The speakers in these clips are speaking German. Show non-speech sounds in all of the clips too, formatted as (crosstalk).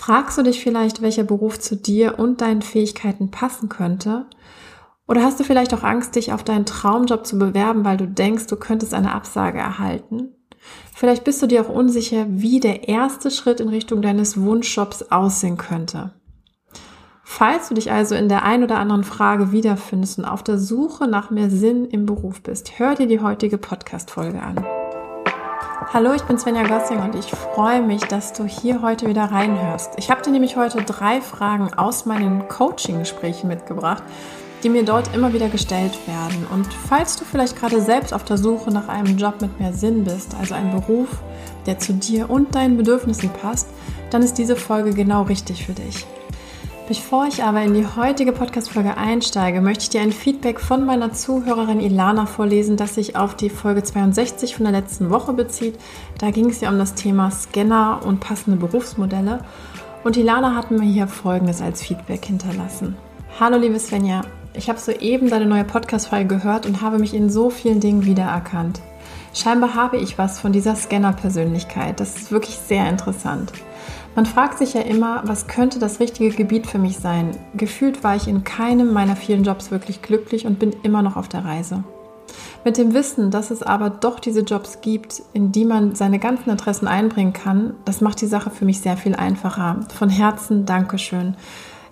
Fragst du dich vielleicht, welcher Beruf zu dir und deinen Fähigkeiten passen könnte? Oder hast du vielleicht auch Angst, dich auf deinen Traumjob zu bewerben, weil du denkst, du könntest eine Absage erhalten? Vielleicht bist du dir auch unsicher, wie der erste Schritt in Richtung deines Wunschjobs aussehen könnte. Falls du dich also in der ein oder anderen Frage wiederfindest und auf der Suche nach mehr Sinn im Beruf bist, hör dir die heutige Podcast-Folge an. Hallo, ich bin Svenja Gossing und ich freue mich, dass du hier heute wieder reinhörst. Ich habe dir nämlich heute drei Fragen aus meinen Coaching-Gesprächen mitgebracht, die mir dort immer wieder gestellt werden. Und falls du vielleicht gerade selbst auf der Suche nach einem Job mit mehr Sinn bist, also einem Beruf, der zu dir und deinen Bedürfnissen passt, dann ist diese Folge genau richtig für dich. Bevor ich aber in die heutige Podcast-Folge einsteige, möchte ich dir ein Feedback von meiner Zuhörerin Ilana vorlesen, das sich auf die Folge 62 von der letzten Woche bezieht. Da ging es ja um das Thema Scanner und passende Berufsmodelle. Und Ilana hat mir hier Folgendes als Feedback hinterlassen. Hallo liebe Svenja, ich habe soeben deine neue Podcast-Folge gehört und habe mich in so vielen Dingen wiedererkannt. Scheinbar habe ich was von dieser Scanner-Persönlichkeit. Das ist wirklich sehr interessant. Man fragt sich ja immer, was könnte das richtige Gebiet für mich sein? Gefühlt war ich in keinem meiner vielen Jobs wirklich glücklich und bin immer noch auf der Reise. Mit dem Wissen, dass es aber doch diese Jobs gibt, in die man seine ganzen Interessen einbringen kann, das macht die Sache für mich sehr viel einfacher. Von Herzen Dankeschön.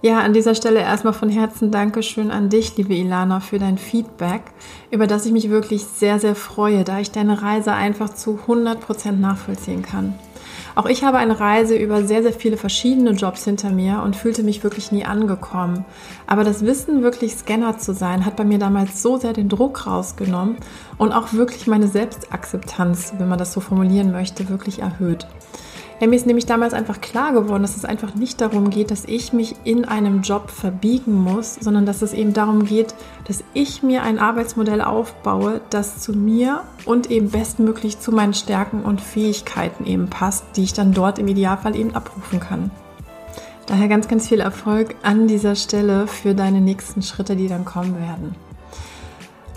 Ja, an dieser Stelle erstmal von Herzen Dankeschön an dich, liebe Ilana, für dein Feedback, über das ich mich wirklich sehr, sehr freue, da ich deine Reise einfach zu 100 Prozent nachvollziehen kann. Auch ich habe eine Reise über sehr, sehr viele verschiedene Jobs hinter mir und fühlte mich wirklich nie angekommen. Aber das Wissen, wirklich Scanner zu sein, hat bei mir damals so sehr den Druck rausgenommen und auch wirklich meine Selbstakzeptanz, wenn man das so formulieren möchte, wirklich erhöht. Mir ist nämlich damals einfach klar geworden, dass es einfach nicht darum geht, dass ich mich in einem Job verbiegen muss, sondern dass es eben darum geht, dass ich mir ein Arbeitsmodell aufbaue, das zu mir und eben bestmöglich zu meinen Stärken und Fähigkeiten eben passt, die ich dann dort im Idealfall eben abrufen kann. Daher ganz, ganz viel Erfolg an dieser Stelle für deine nächsten Schritte, die dann kommen werden.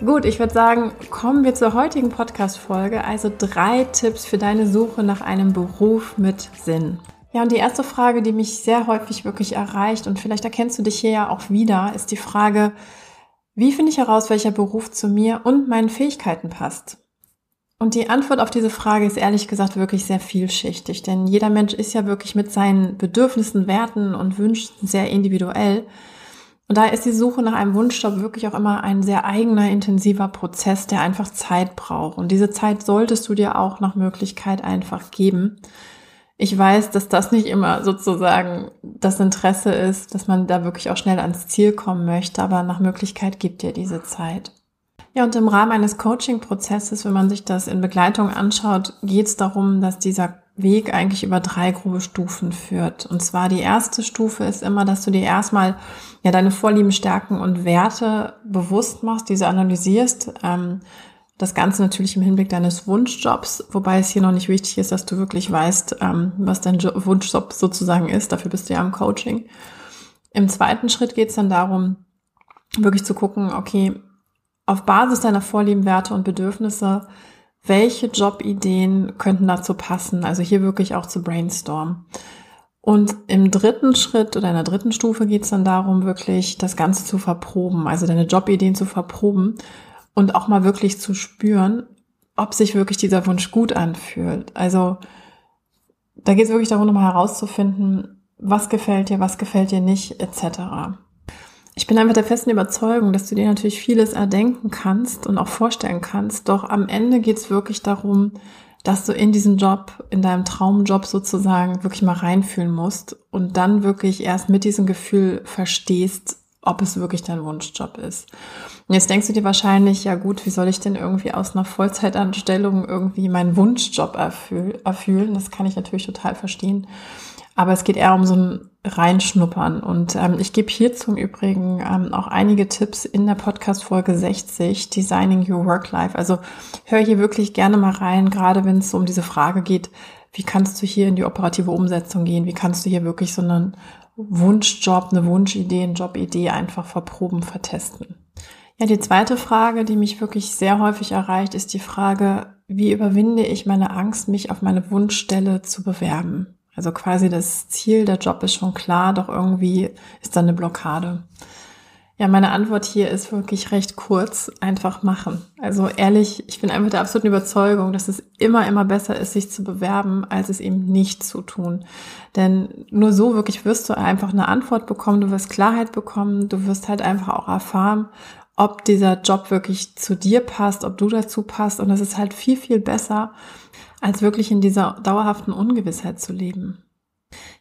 Gut, ich würde sagen, kommen wir zur heutigen Podcast-Folge. Also drei Tipps für deine Suche nach einem Beruf mit Sinn. Ja, und die erste Frage, die mich sehr häufig wirklich erreicht, und vielleicht erkennst du dich hier ja auch wieder, ist die Frage, wie finde ich heraus, welcher Beruf zu mir und meinen Fähigkeiten passt? Und die Antwort auf diese Frage ist ehrlich gesagt wirklich sehr vielschichtig, denn jeder Mensch ist ja wirklich mit seinen Bedürfnissen, Werten und Wünschen sehr individuell. Und da ist die Suche nach einem Wunschjob wirklich auch immer ein sehr eigener, intensiver Prozess, der einfach Zeit braucht. Und diese Zeit solltest du dir auch nach Möglichkeit einfach geben. Ich weiß, dass das nicht immer sozusagen das Interesse ist, dass man da wirklich auch schnell ans Ziel kommen möchte, aber nach Möglichkeit gibt dir diese Zeit. Ja, und im Rahmen eines Coaching-Prozesses, wenn man sich das in Begleitung anschaut, geht es darum, dass dieser Weg eigentlich über drei grobe Stufen führt. Und zwar die erste Stufe ist immer, dass du dir erstmal ja deine Vorlieben, Stärken und Werte bewusst machst, diese analysierst. Ähm, das Ganze natürlich im Hinblick deines Wunschjobs, wobei es hier noch nicht wichtig ist, dass du wirklich weißt, ähm, was dein Wunschjob sozusagen ist. Dafür bist du ja im Coaching. Im zweiten Schritt geht es dann darum, wirklich zu gucken, okay, auf Basis deiner Vorlieben, Werte und Bedürfnisse, welche Jobideen könnten dazu passen? Also hier wirklich auch zu brainstormen. Und im dritten Schritt oder in der dritten Stufe geht es dann darum, wirklich das Ganze zu verproben, also deine Jobideen zu verproben und auch mal wirklich zu spüren, ob sich wirklich dieser Wunsch gut anfühlt. Also da geht es wirklich darum, nochmal herauszufinden, was gefällt dir, was gefällt dir nicht, etc ich bin einfach der festen Überzeugung, dass du dir natürlich vieles erdenken kannst und auch vorstellen kannst. Doch am Ende geht es wirklich darum, dass du in diesen Job, in deinem Traumjob sozusagen wirklich mal reinfühlen musst und dann wirklich erst mit diesem Gefühl verstehst, ob es wirklich dein Wunschjob ist. Und jetzt denkst du dir wahrscheinlich, ja gut, wie soll ich denn irgendwie aus einer Vollzeitanstellung irgendwie meinen Wunschjob erfüllen? Das kann ich natürlich total verstehen. Aber es geht eher um so ein Reinschnuppern. Und ähm, ich gebe hierzu im Übrigen ähm, auch einige Tipps in der Podcast-Folge 60, Designing Your Work Life. Also hör hier wirklich gerne mal rein, gerade wenn es um diese Frage geht, wie kannst du hier in die operative Umsetzung gehen? Wie kannst du hier wirklich so einen Wunschjob, eine Wunschidee, eine Jobidee einfach verproben, vertesten? Ja, die zweite Frage, die mich wirklich sehr häufig erreicht, ist die Frage, wie überwinde ich meine Angst, mich auf meine Wunschstelle zu bewerben? Also quasi das Ziel, der Job ist schon klar, doch irgendwie ist da eine Blockade. Ja, meine Antwort hier ist wirklich recht kurz. Einfach machen. Also ehrlich, ich bin einfach der absoluten Überzeugung, dass es immer, immer besser ist, sich zu bewerben, als es eben nicht zu tun. Denn nur so wirklich wirst du einfach eine Antwort bekommen, du wirst Klarheit bekommen, du wirst halt einfach auch erfahren, ob dieser Job wirklich zu dir passt, ob du dazu passt. Und es ist halt viel, viel besser, als wirklich in dieser dauerhaften Ungewissheit zu leben.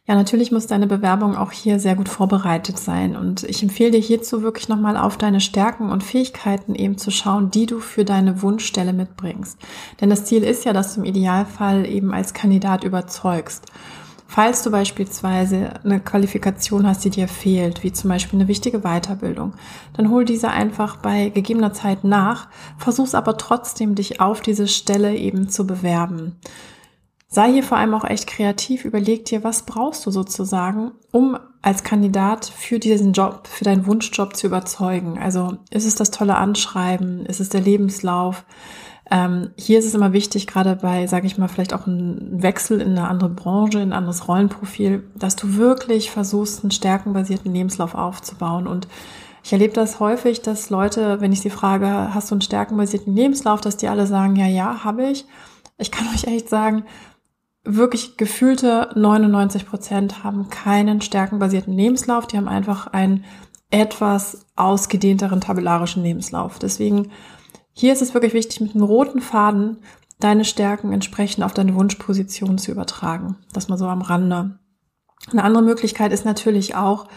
Ja, natürlich muss deine Bewerbung auch hier sehr gut vorbereitet sein. Und ich empfehle dir hierzu wirklich nochmal auf deine Stärken und Fähigkeiten eben zu schauen, die du für deine Wunschstelle mitbringst. Denn das Ziel ist ja, dass du im Idealfall eben als Kandidat überzeugst. Falls du beispielsweise eine Qualifikation hast, die dir fehlt, wie zum Beispiel eine wichtige Weiterbildung, dann hol diese einfach bei gegebener Zeit nach, versuch's aber trotzdem, dich auf diese Stelle eben zu bewerben. Sei hier vor allem auch echt kreativ, überleg dir, was brauchst du sozusagen, um als Kandidat für diesen Job, für deinen Wunschjob zu überzeugen. Also ist es das tolle Anschreiben, ist es der Lebenslauf? Ähm, hier ist es immer wichtig, gerade bei, sage ich mal, vielleicht auch ein Wechsel in eine andere Branche, in ein anderes Rollenprofil, dass du wirklich versuchst, einen stärkenbasierten Lebenslauf aufzubauen. Und ich erlebe das häufig, dass Leute, wenn ich sie frage, hast du einen stärkenbasierten Lebenslauf, dass die alle sagen, ja, ja, habe ich. Ich kann (laughs) euch echt sagen, wirklich gefühlte 99 Prozent haben keinen stärkenbasierten Lebenslauf. Die haben einfach einen etwas ausgedehnteren tabellarischen Lebenslauf. Deswegen hier ist es wirklich wichtig, mit einem roten Faden deine Stärken entsprechend auf deine Wunschposition zu übertragen. Das mal so am Rande. Eine andere Möglichkeit ist natürlich auch,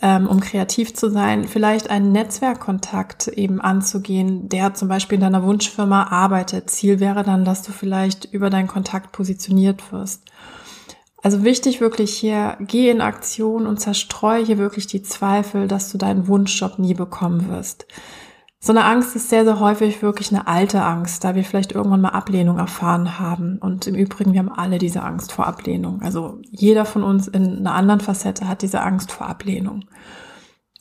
ähm, um kreativ zu sein, vielleicht einen Netzwerkkontakt eben anzugehen, der zum Beispiel in deiner Wunschfirma arbeitet. Ziel wäre dann, dass du vielleicht über deinen Kontakt positioniert wirst. Also wichtig wirklich hier, geh in Aktion und zerstreu hier wirklich die Zweifel, dass du deinen Wunschjob nie bekommen wirst. So eine Angst ist sehr, sehr häufig wirklich eine alte Angst, da wir vielleicht irgendwann mal Ablehnung erfahren haben. Und im Übrigen, wir haben alle diese Angst vor Ablehnung. Also jeder von uns in einer anderen Facette hat diese Angst vor Ablehnung.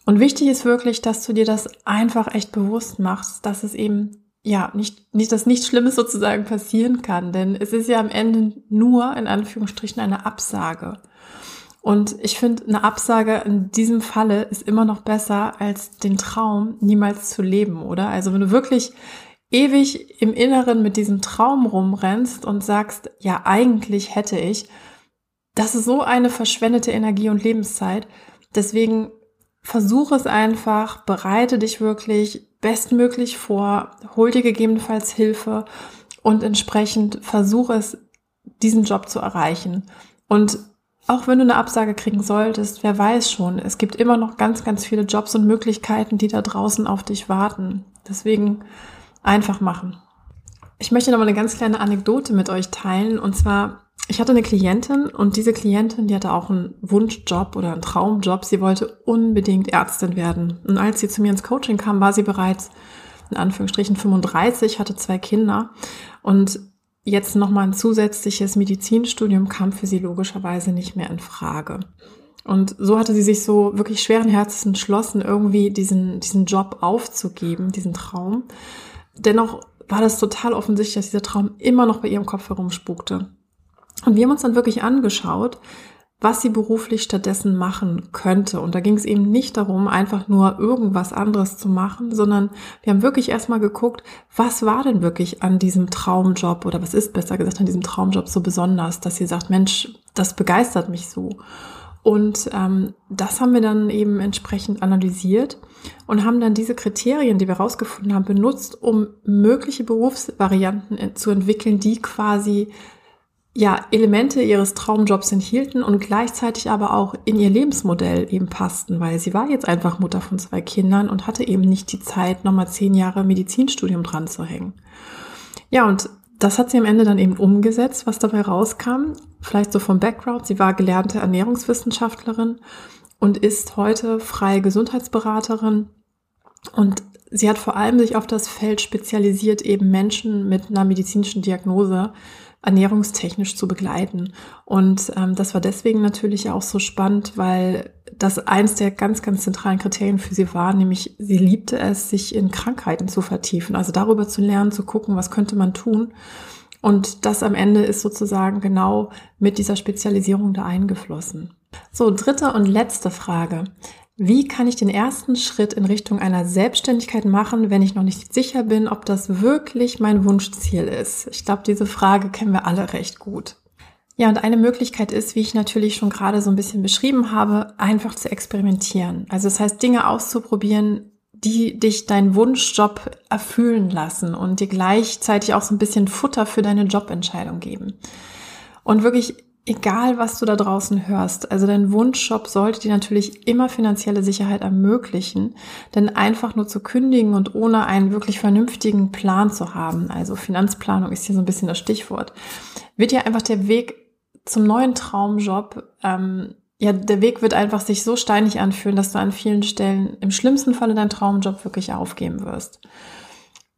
Und wichtig ist wirklich, dass du dir das einfach echt bewusst machst, dass es eben ja nicht, nicht, dass nichts Schlimmes sozusagen passieren kann. Denn es ist ja am Ende nur in Anführungsstrichen eine Absage. Und ich finde, eine Absage in diesem Falle ist immer noch besser, als den Traum niemals zu leben, oder? Also wenn du wirklich ewig im Inneren mit diesem Traum rumrennst und sagst, ja, eigentlich hätte ich, das ist so eine verschwendete Energie und Lebenszeit. Deswegen versuche es einfach, bereite dich wirklich bestmöglich vor, hol dir gegebenenfalls Hilfe und entsprechend versuche es, diesen Job zu erreichen. Und auch wenn du eine Absage kriegen solltest, wer weiß schon, es gibt immer noch ganz, ganz viele Jobs und Möglichkeiten, die da draußen auf dich warten. Deswegen einfach machen. Ich möchte noch mal eine ganz kleine Anekdote mit euch teilen. Und zwar, ich hatte eine Klientin und diese Klientin, die hatte auch einen Wunschjob oder einen Traumjob. Sie wollte unbedingt Ärztin werden. Und als sie zu mir ins Coaching kam, war sie bereits in Anführungsstrichen 35, hatte zwei Kinder und jetzt nochmal ein zusätzliches Medizinstudium kam für sie logischerweise nicht mehr in Frage. Und so hatte sie sich so wirklich schweren Herzens entschlossen, irgendwie diesen, diesen Job aufzugeben, diesen Traum. Dennoch war das total offensichtlich, dass dieser Traum immer noch bei ihrem Kopf herumspukte. Und wir haben uns dann wirklich angeschaut, was sie beruflich stattdessen machen könnte. Und da ging es eben nicht darum, einfach nur irgendwas anderes zu machen, sondern wir haben wirklich erstmal geguckt, was war denn wirklich an diesem Traumjob oder was ist besser gesagt an diesem Traumjob so besonders, dass sie sagt, Mensch, das begeistert mich so. Und ähm, das haben wir dann eben entsprechend analysiert und haben dann diese Kriterien, die wir rausgefunden haben, benutzt, um mögliche Berufsvarianten äh, zu entwickeln, die quasi ja, Elemente ihres Traumjobs enthielten und gleichzeitig aber auch in ihr Lebensmodell eben passten, weil sie war jetzt einfach Mutter von zwei Kindern und hatte eben nicht die Zeit, nochmal zehn Jahre Medizinstudium dran zu hängen. Ja, und das hat sie am Ende dann eben umgesetzt, was dabei rauskam. Vielleicht so vom Background. Sie war gelernte Ernährungswissenschaftlerin und ist heute freie Gesundheitsberaterin. Und sie hat vor allem sich auf das Feld spezialisiert, eben Menschen mit einer medizinischen Diagnose ernährungstechnisch zu begleiten. Und ähm, das war deswegen natürlich auch so spannend, weil das eins der ganz, ganz zentralen Kriterien für sie war, nämlich sie liebte es, sich in Krankheiten zu vertiefen, also darüber zu lernen, zu gucken, was könnte man tun, Und das am Ende ist sozusagen genau mit dieser Spezialisierung da eingeflossen. So, dritte und letzte Frage. Wie kann ich den ersten Schritt in Richtung einer Selbstständigkeit machen, wenn ich noch nicht sicher bin, ob das wirklich mein Wunschziel ist? Ich glaube, diese Frage kennen wir alle recht gut. Ja, und eine Möglichkeit ist, wie ich natürlich schon gerade so ein bisschen beschrieben habe, einfach zu experimentieren. Also das heißt, Dinge auszuprobieren, die dich deinen Wunschjob erfüllen lassen und dir gleichzeitig auch so ein bisschen Futter für deine Jobentscheidung geben. Und wirklich egal was du da draußen hörst, also dein Wunschjob sollte dir natürlich immer finanzielle Sicherheit ermöglichen, denn einfach nur zu kündigen und ohne einen wirklich vernünftigen Plan zu haben, also Finanzplanung ist hier so ein bisschen das Stichwort, wird dir einfach der Weg zum neuen Traumjob, ähm, ja, der Weg wird einfach sich so steinig anfühlen, dass du an vielen Stellen im schlimmsten Falle deinen Traumjob wirklich aufgeben wirst.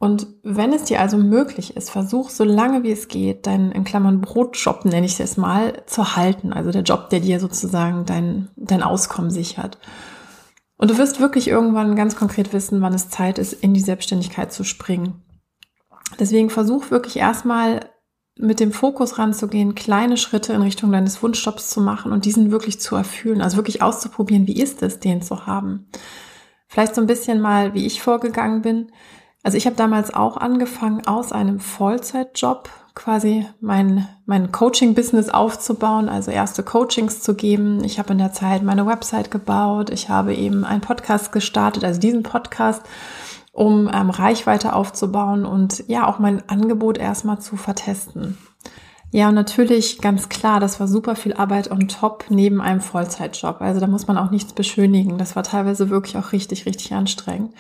Und wenn es dir also möglich ist, versuch so lange wie es geht, deinen in Klammern Brotjob, nenne ich es mal, zu halten. Also der Job, der dir sozusagen dein, dein Auskommen sichert. Und du wirst wirklich irgendwann ganz konkret wissen, wann es Zeit ist, in die Selbstständigkeit zu springen. Deswegen versuch wirklich erstmal mit dem Fokus ranzugehen, kleine Schritte in Richtung deines Wunschjobs zu machen und diesen wirklich zu erfüllen. Also wirklich auszuprobieren, wie ist es, den zu haben. Vielleicht so ein bisschen mal, wie ich vorgegangen bin also ich habe damals auch angefangen, aus einem Vollzeitjob quasi mein, mein Coaching-Business aufzubauen, also erste Coachings zu geben. Ich habe in der Zeit meine Website gebaut. Ich habe eben einen Podcast gestartet, also diesen Podcast, um ähm, Reichweite aufzubauen und ja auch mein Angebot erstmal zu vertesten. Ja, und natürlich ganz klar, das war super viel Arbeit on top neben einem Vollzeitjob. Also da muss man auch nichts beschönigen. Das war teilweise wirklich auch richtig, richtig anstrengend.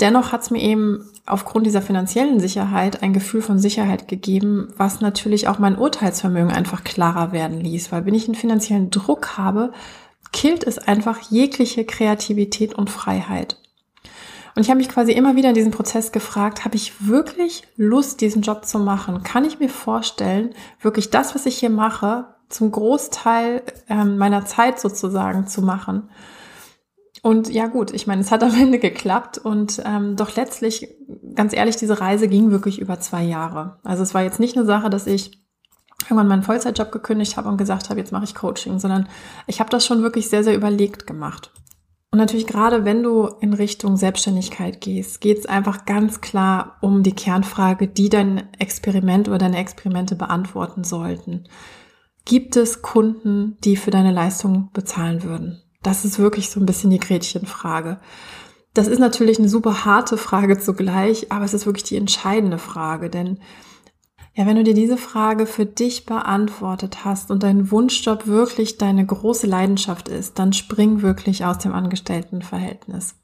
Dennoch hat es mir eben aufgrund dieser finanziellen Sicherheit ein Gefühl von Sicherheit gegeben, was natürlich auch mein Urteilsvermögen einfach klarer werden ließ. Weil wenn ich einen finanziellen Druck habe, killt es einfach jegliche Kreativität und Freiheit. Und ich habe mich quasi immer wieder in diesem Prozess gefragt, habe ich wirklich Lust, diesen Job zu machen? Kann ich mir vorstellen, wirklich das, was ich hier mache, zum Großteil ähm, meiner Zeit sozusagen zu machen? Und ja gut, ich meine, es hat am Ende geklappt und ähm, doch letztlich, ganz ehrlich, diese Reise ging wirklich über zwei Jahre. Also es war jetzt nicht eine Sache, dass ich irgendwann meinen Vollzeitjob gekündigt habe und gesagt habe, jetzt mache ich Coaching, sondern ich habe das schon wirklich sehr, sehr überlegt gemacht. Und natürlich gerade wenn du in Richtung Selbstständigkeit gehst, geht es einfach ganz klar um die Kernfrage, die dein Experiment oder deine Experimente beantworten sollten. Gibt es Kunden, die für deine Leistung bezahlen würden? Das ist wirklich so ein bisschen die Gretchenfrage. Das ist natürlich eine super harte Frage zugleich, aber es ist wirklich die entscheidende Frage, denn ja, wenn du dir diese Frage für dich beantwortet hast und dein Wunschjob wirklich deine große Leidenschaft ist, dann spring wirklich aus dem Angestelltenverhältnis.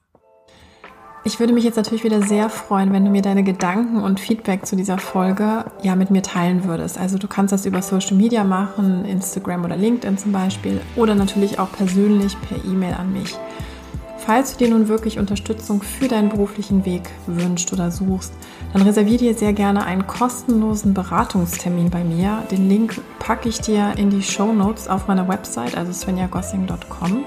Ich würde mich jetzt natürlich wieder sehr freuen, wenn du mir deine Gedanken und Feedback zu dieser Folge ja mit mir teilen würdest. Also du kannst das über Social Media machen, Instagram oder LinkedIn zum Beispiel, oder natürlich auch persönlich per E-Mail an mich. Falls du dir nun wirklich Unterstützung für deinen beruflichen Weg wünscht oder suchst, dann reserviere dir sehr gerne einen kostenlosen Beratungstermin bei mir. Den Link packe ich dir in die Show Notes auf meiner Website, also svenjagossing.com.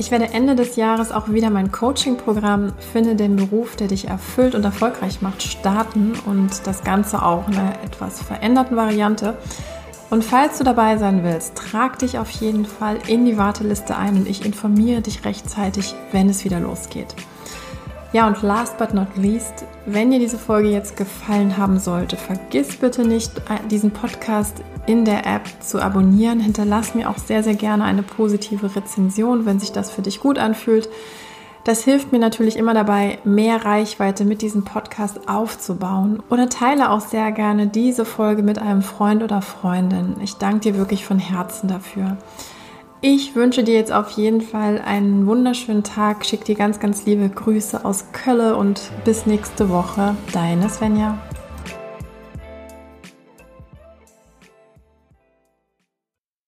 Ich werde Ende des Jahres auch wieder mein Coaching-Programm Finde den Beruf, der dich erfüllt und erfolgreich macht, starten und das Ganze auch in einer etwas veränderten Variante. Und falls du dabei sein willst, trag dich auf jeden Fall in die Warteliste ein und ich informiere dich rechtzeitig, wenn es wieder losgeht. Ja, und last but not least, wenn dir diese Folge jetzt gefallen haben sollte, vergiss bitte nicht, diesen Podcast in der App zu abonnieren. Hinterlass mir auch sehr, sehr gerne eine positive Rezension, wenn sich das für dich gut anfühlt. Das hilft mir natürlich immer dabei, mehr Reichweite mit diesem Podcast aufzubauen. Oder teile auch sehr gerne diese Folge mit einem Freund oder Freundin. Ich danke dir wirklich von Herzen dafür. Ich wünsche dir jetzt auf jeden Fall einen wunderschönen Tag. Schick dir ganz, ganz liebe Grüße aus Kölle und bis nächste Woche. Deine Svenja.